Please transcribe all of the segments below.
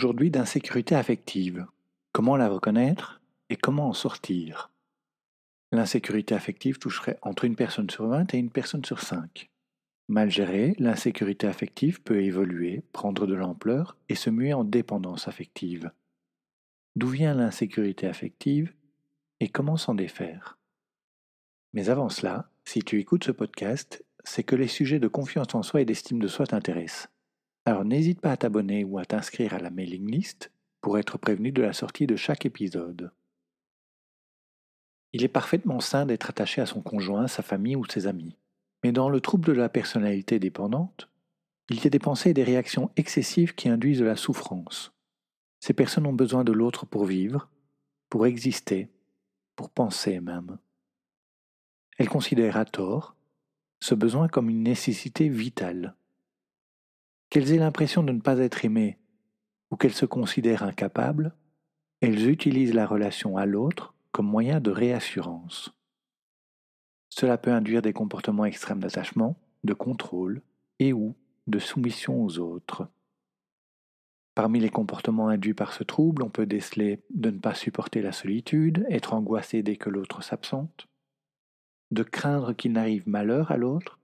Aujourd'hui d'insécurité affective. Comment la reconnaître et comment en sortir? L'insécurité affective toucherait entre une personne sur 20 et une personne sur 5. Mal gérée, l'insécurité affective peut évoluer, prendre de l'ampleur et se muer en dépendance affective. D'où vient l'insécurité affective et comment s'en défaire? Mais avant cela, si tu écoutes ce podcast, c'est que les sujets de confiance en soi et d'estime de soi t'intéressent. Alors n'hésite pas à t'abonner ou à t'inscrire à la mailing list pour être prévenu de la sortie de chaque épisode. Il est parfaitement sain d'être attaché à son conjoint, sa famille ou ses amis. Mais dans le trouble de la personnalité dépendante, il y a des pensées et des réactions excessives qui induisent de la souffrance. Ces personnes ont besoin de l'autre pour vivre, pour exister, pour penser même. Elles considèrent à tort ce besoin comme une nécessité vitale. Qu'elles aient l'impression de ne pas être aimées ou qu'elles se considèrent incapables, elles utilisent la relation à l'autre comme moyen de réassurance. Cela peut induire des comportements extrêmes d'attachement, de contrôle et ou de soumission aux autres. Parmi les comportements induits par ce trouble, on peut déceler de ne pas supporter la solitude, être angoissé dès que l'autre s'absente, de craindre qu'il n'arrive malheur à l'autre,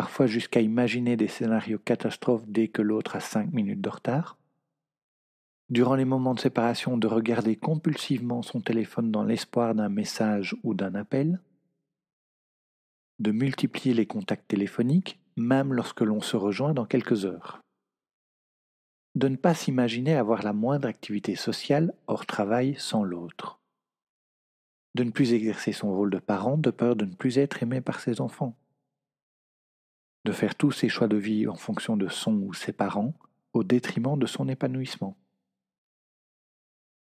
parfois jusqu'à imaginer des scénarios catastrophes dès que l'autre a cinq minutes de retard, durant les moments de séparation de regarder compulsivement son téléphone dans l'espoir d'un message ou d'un appel, de multiplier les contacts téléphoniques, même lorsque l'on se rejoint dans quelques heures. De ne pas s'imaginer avoir la moindre activité sociale hors travail sans l'autre. De ne plus exercer son rôle de parent de peur de ne plus être aimé par ses enfants. De faire tous ses choix de vie en fonction de son ou ses parents au détriment de son épanouissement.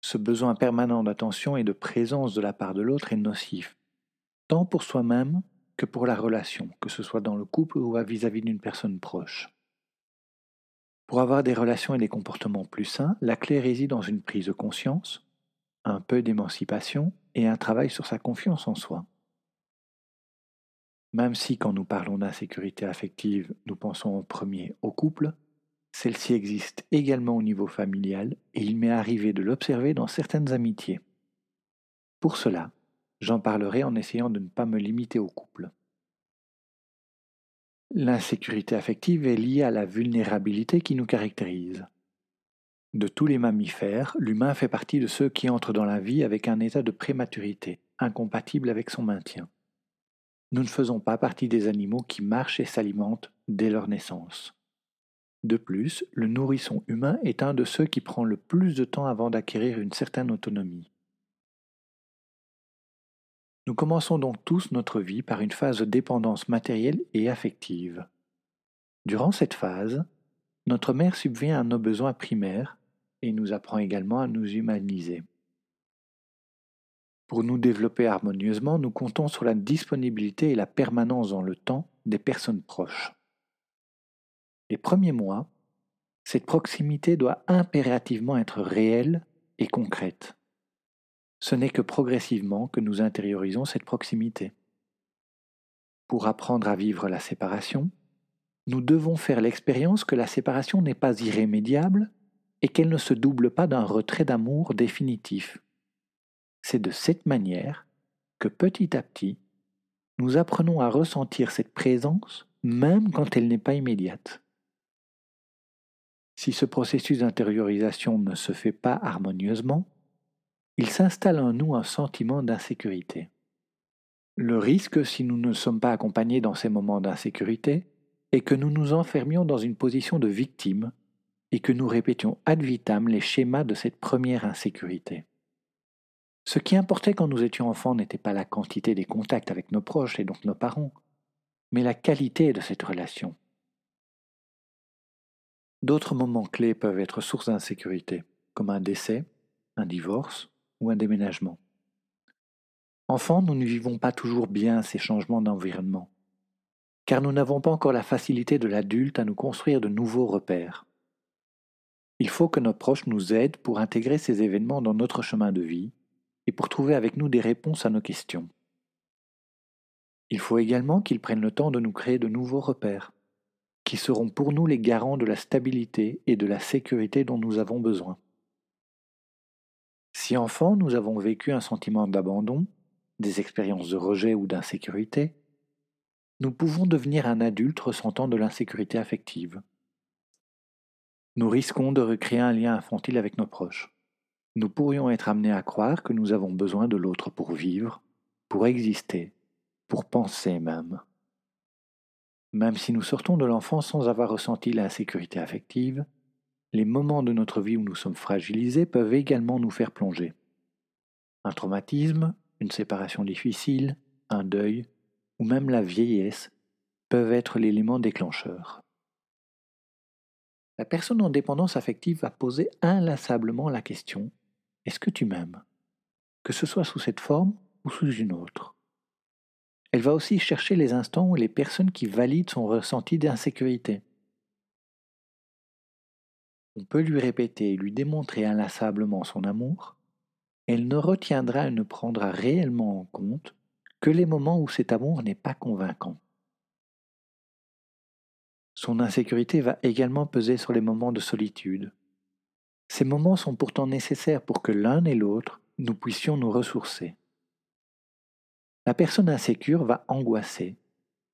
Ce besoin permanent d'attention et de présence de la part de l'autre est nocif, tant pour soi-même que pour la relation, que ce soit dans le couple ou vis-à-vis d'une personne proche. Pour avoir des relations et des comportements plus sains, la clé réside dans une prise de conscience, un peu d'émancipation et un travail sur sa confiance en soi. Même si quand nous parlons d'insécurité affective, nous pensons en premier au couple, celle-ci existe également au niveau familial et il m'est arrivé de l'observer dans certaines amitiés. Pour cela, J'en parlerai en essayant de ne pas me limiter au couple. L'insécurité affective est liée à la vulnérabilité qui nous caractérise. De tous les mammifères, l'humain fait partie de ceux qui entrent dans la vie avec un état de prématurité, incompatible avec son maintien. Nous ne faisons pas partie des animaux qui marchent et s'alimentent dès leur naissance. De plus, le nourrisson humain est un de ceux qui prend le plus de temps avant d'acquérir une certaine autonomie. Nous commençons donc tous notre vie par une phase de dépendance matérielle et affective. Durant cette phase, notre mère subvient à nos besoins primaires et nous apprend également à nous humaniser. Pour nous développer harmonieusement, nous comptons sur la disponibilité et la permanence dans le temps des personnes proches. Les premiers mois, cette proximité doit impérativement être réelle et concrète ce n'est que progressivement que nous intériorisons cette proximité. Pour apprendre à vivre la séparation, nous devons faire l'expérience que la séparation n'est pas irrémédiable et qu'elle ne se double pas d'un retrait d'amour définitif. C'est de cette manière que petit à petit, nous apprenons à ressentir cette présence même quand elle n'est pas immédiate. Si ce processus d'intériorisation ne se fait pas harmonieusement, il s'installe en nous un sentiment d'insécurité. Le risque, si nous ne sommes pas accompagnés dans ces moments d'insécurité, est que nous nous enfermions dans une position de victime et que nous répétions ad vitam les schémas de cette première insécurité. Ce qui importait quand nous étions enfants n'était pas la quantité des contacts avec nos proches et donc nos parents, mais la qualité de cette relation. D'autres moments clés peuvent être source d'insécurité, comme un décès, un divorce ou un déménagement. Enfants, nous ne vivons pas toujours bien ces changements d'environnement, car nous n'avons pas encore la facilité de l'adulte à nous construire de nouveaux repères. Il faut que nos proches nous aident pour intégrer ces événements dans notre chemin de vie et pour trouver avec nous des réponses à nos questions. Il faut également qu'ils prennent le temps de nous créer de nouveaux repères, qui seront pour nous les garants de la stabilité et de la sécurité dont nous avons besoin. Si enfant nous avons vécu un sentiment d'abandon, des expériences de rejet ou d'insécurité, nous pouvons devenir un adulte ressentant de l'insécurité affective. Nous risquons de recréer un lien infantile avec nos proches. Nous pourrions être amenés à croire que nous avons besoin de l'autre pour vivre, pour exister, pour penser même. Même si nous sortons de l'enfance sans avoir ressenti l'insécurité affective, les moments de notre vie où nous sommes fragilisés peuvent également nous faire plonger. Un traumatisme, une séparation difficile, un deuil, ou même la vieillesse peuvent être l'élément déclencheur. La personne en dépendance affective va poser inlassablement la question Est-ce que tu m'aimes? Que ce soit sous cette forme ou sous une autre. Elle va aussi chercher les instants où les personnes qui valident son ressenti d'insécurité. On peut lui répéter et lui démontrer inlassablement son amour, elle ne retiendra et ne prendra réellement en compte que les moments où cet amour n'est pas convaincant. Son insécurité va également peser sur les moments de solitude. Ces moments sont pourtant nécessaires pour que l'un et l'autre nous puissions nous ressourcer. La personne insécure va angoisser,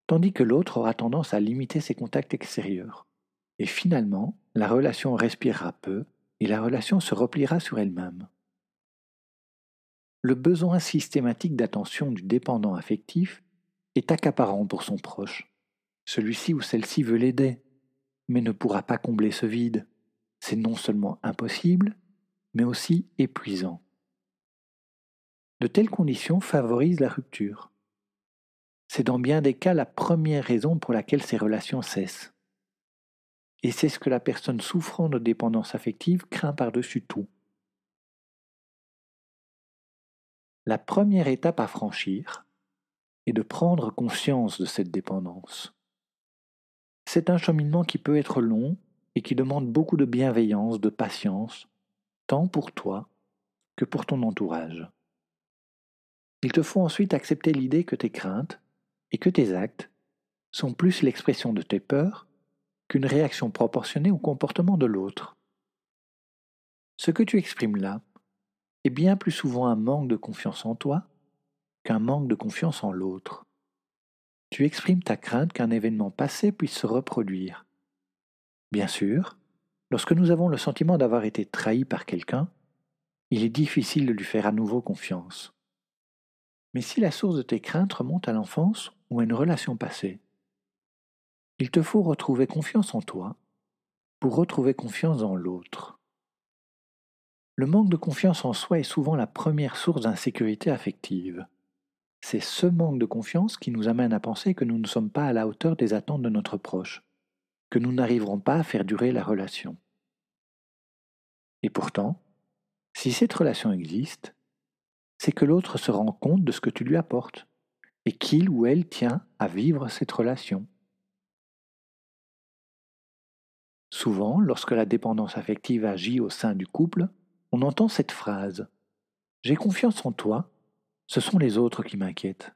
tandis que l'autre aura tendance à limiter ses contacts extérieurs. Et finalement, la relation respirera peu et la relation se repliera sur elle-même le besoin systématique d'attention du dépendant affectif est accaparant pour son proche. Celui-ci ou celle-ci veut l'aider, mais ne pourra pas combler ce vide. C'est non seulement impossible, mais aussi épuisant. De telles conditions favorisent la rupture. C'est dans bien des cas la première raison pour laquelle ces relations cessent. Et c'est ce que la personne souffrant de dépendance affective craint par-dessus tout. La première étape à franchir est de prendre conscience de cette dépendance. C'est un cheminement qui peut être long et qui demande beaucoup de bienveillance, de patience, tant pour toi que pour ton entourage. Il te faut ensuite accepter l'idée que tes craintes et que tes actes sont plus l'expression de tes peurs qu'une réaction proportionnée au comportement de l'autre. Ce que tu exprimes là est bien plus souvent un manque de confiance en toi qu'un manque de confiance en l'autre. Tu exprimes ta crainte qu'un événement passé puisse se reproduire. Bien sûr, lorsque nous avons le sentiment d'avoir été trahi par quelqu'un, il est difficile de lui faire à nouveau confiance. Mais si la source de tes craintes remonte à l'enfance ou à une relation passée, il te faut retrouver confiance en toi pour retrouver confiance en l'autre. Le manque de confiance en soi est souvent la première source d'insécurité affective. C'est ce manque de confiance qui nous amène à penser que nous ne sommes pas à la hauteur des attentes de notre proche, que nous n'arriverons pas à faire durer la relation. Et pourtant, si cette relation existe, c'est que l'autre se rend compte de ce que tu lui apportes et qu'il ou elle tient à vivre cette relation. Souvent, lorsque la dépendance affective agit au sein du couple, on entend cette phrase J'ai confiance en toi, ce sont les autres qui m'inquiètent.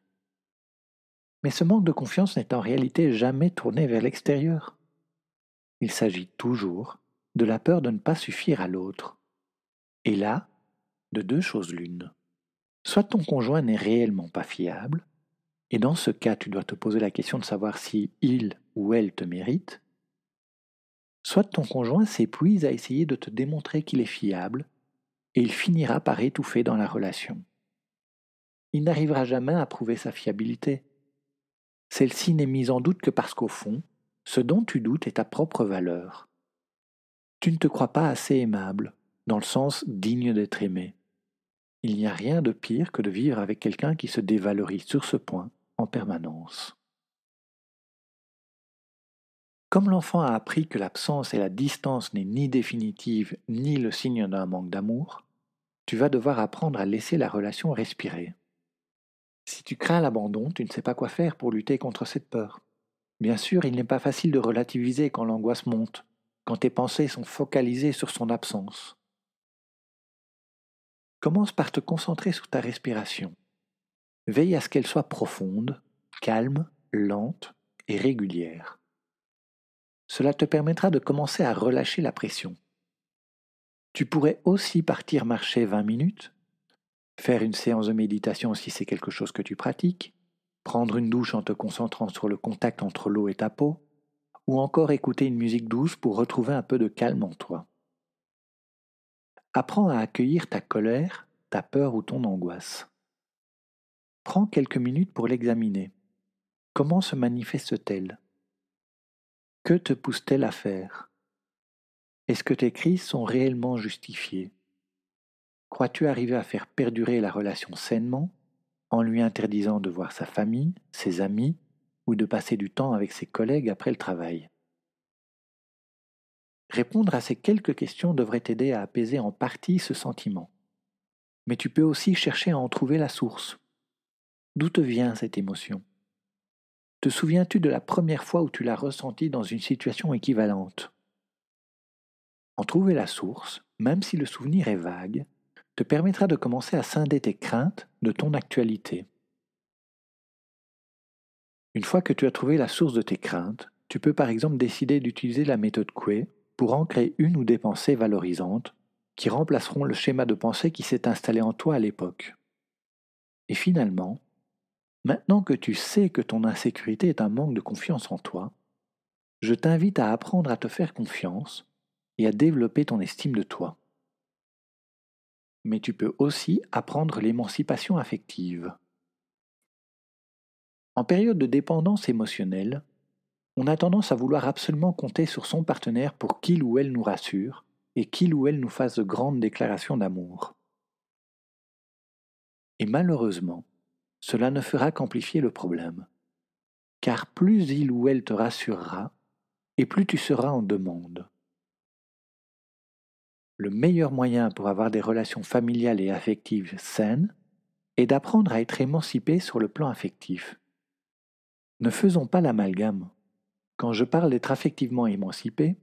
Mais ce manque de confiance n'est en réalité jamais tourné vers l'extérieur. Il s'agit toujours de la peur de ne pas suffire à l'autre. Et là, de deux choses l'une. Soit ton conjoint n'est réellement pas fiable, et dans ce cas tu dois te poser la question de savoir si il ou elle te mérite, soit ton conjoint s'épuise à essayer de te démontrer qu'il est fiable, et il finira par étouffer dans la relation. Il n'arrivera jamais à prouver sa fiabilité. Celle-ci n'est mise en doute que parce qu'au fond, ce dont tu doutes est ta propre valeur. Tu ne te crois pas assez aimable, dans le sens digne d'être aimé. Il n'y a rien de pire que de vivre avec quelqu'un qui se dévalorise sur ce point en permanence. Comme l'enfant a appris que l'absence et la distance n'est ni définitive ni le signe d'un manque d'amour, tu vas devoir apprendre à laisser la relation respirer. Si tu crains l'abandon, tu ne sais pas quoi faire pour lutter contre cette peur. Bien sûr, il n'est pas facile de relativiser quand l'angoisse monte, quand tes pensées sont focalisées sur son absence. Commence par te concentrer sur ta respiration. Veille à ce qu'elle soit profonde, calme, lente et régulière. Cela te permettra de commencer à relâcher la pression. Tu pourrais aussi partir marcher 20 minutes, faire une séance de méditation si c'est quelque chose que tu pratiques, prendre une douche en te concentrant sur le contact entre l'eau et ta peau, ou encore écouter une musique douce pour retrouver un peu de calme en toi. Apprends à accueillir ta colère, ta peur ou ton angoisse. Prends quelques minutes pour l'examiner. Comment se manifeste-t-elle? Que te pousse-t-elle à faire? Est-ce que tes crises sont réellement justifiées? Crois-tu arriver à faire perdurer la relation sainement? En lui interdisant de voir sa famille, ses amis ou de passer du temps avec ses collègues après le travail Répondre à ces quelques questions devrait t'aider à apaiser en partie ce sentiment. Mais tu peux aussi chercher à en trouver la source. D'où te vient cette émotion? Te souviens-tu de la première fois où tu l'as ressenti dans une situation équivalente? En trouver la source, même si le souvenir est vague, te permettra de commencer à scinder tes craintes de ton actualité. Une fois que tu as trouvé la source de tes craintes, tu peux par exemple décider d'utiliser la méthode Coué pour ancrer une ou des pensées valorisantes qui remplaceront le schéma de pensée qui s'est installé en toi à l'époque. Et finalement, Maintenant que tu sais que ton insécurité est un manque de confiance en toi, je t'invite à apprendre à te faire confiance et à développer ton estime de toi. Mais tu peux aussi apprendre l'émancipation affective. En période de dépendance émotionnelle, on a tendance à vouloir absolument compter sur son partenaire pour qu'il ou elle nous rassure et qu'il ou elle nous fasse de grandes déclarations d'amour. Et malheureusement, cela ne fera qu'amplifier le problème. Car plus il ou elle te rassurera, et plus tu seras en demande. Le meilleur moyen pour avoir des relations familiales et affectives saines est d'apprendre à être émancipé sur le plan affectif. Ne faisons pas l'amalgame. Quand je parle d'être affectivement émancipé,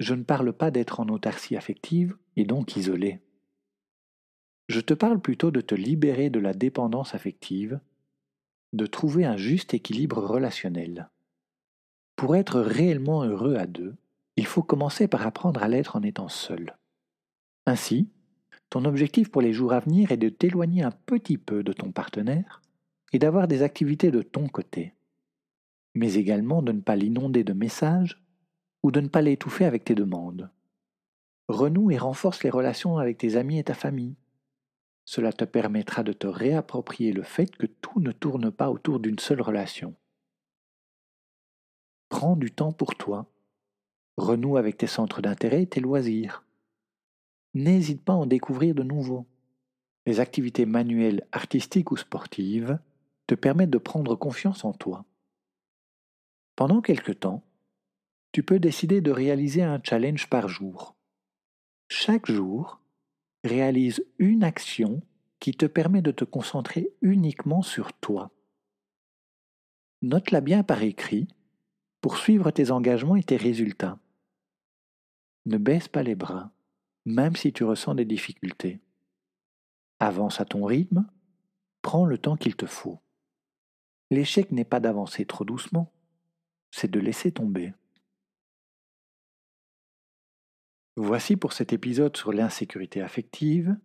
je ne parle pas d'être en autarcie affective et donc isolé. Je te parle plutôt de te libérer de la dépendance affective, de trouver un juste équilibre relationnel. Pour être réellement heureux à deux, il faut commencer par apprendre à l'être en étant seul. Ainsi, ton objectif pour les jours à venir est de t'éloigner un petit peu de ton partenaire et d'avoir des activités de ton côté, mais également de ne pas l'inonder de messages ou de ne pas l'étouffer avec tes demandes. Renoue et renforce les relations avec tes amis et ta famille, cela te permettra de te réapproprier le fait que tout ne tourne pas autour d'une seule relation. Prends du temps pour toi. Renoue avec tes centres d'intérêt et tes loisirs. N'hésite pas à en découvrir de nouveaux. Les activités manuelles, artistiques ou sportives te permettent de prendre confiance en toi. Pendant quelque temps, tu peux décider de réaliser un challenge par jour. Chaque jour, réalise une action qui te permet de te concentrer uniquement sur toi. Note-la bien par écrit pour suivre tes engagements et tes résultats. Ne baisse pas les bras, même si tu ressens des difficultés. Avance à ton rythme, prends le temps qu'il te faut. L'échec n'est pas d'avancer trop doucement, c'est de laisser tomber. Voici pour cet épisode sur l'insécurité affective.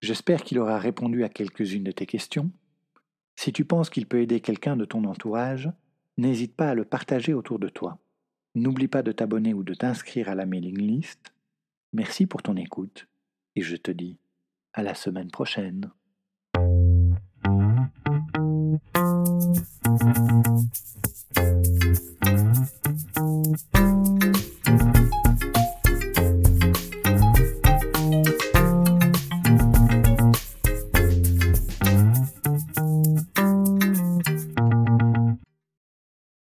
J'espère qu'il aura répondu à quelques-unes de tes questions. Si tu penses qu'il peut aider quelqu'un de ton entourage, n'hésite pas à le partager autour de toi. N'oublie pas de t'abonner ou de t'inscrire à la mailing list. Merci pour ton écoute et je te dis à la semaine prochaine.